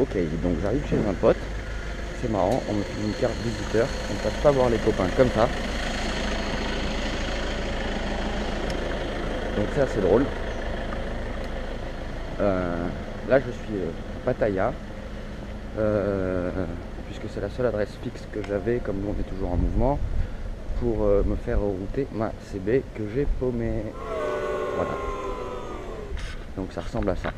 Ok, donc j'arrive chez un pote. C'est marrant, on me fait une carte visiteur. On ne passe pas voir les copains comme ça. Donc c'est assez drôle. Euh, là je suis euh, Pattaya. Euh, puisque c'est la seule adresse fixe que j'avais, comme nous on est toujours en mouvement, pour euh, me faire router ma CB que j'ai paumée. Voilà. Donc ça ressemble à ça.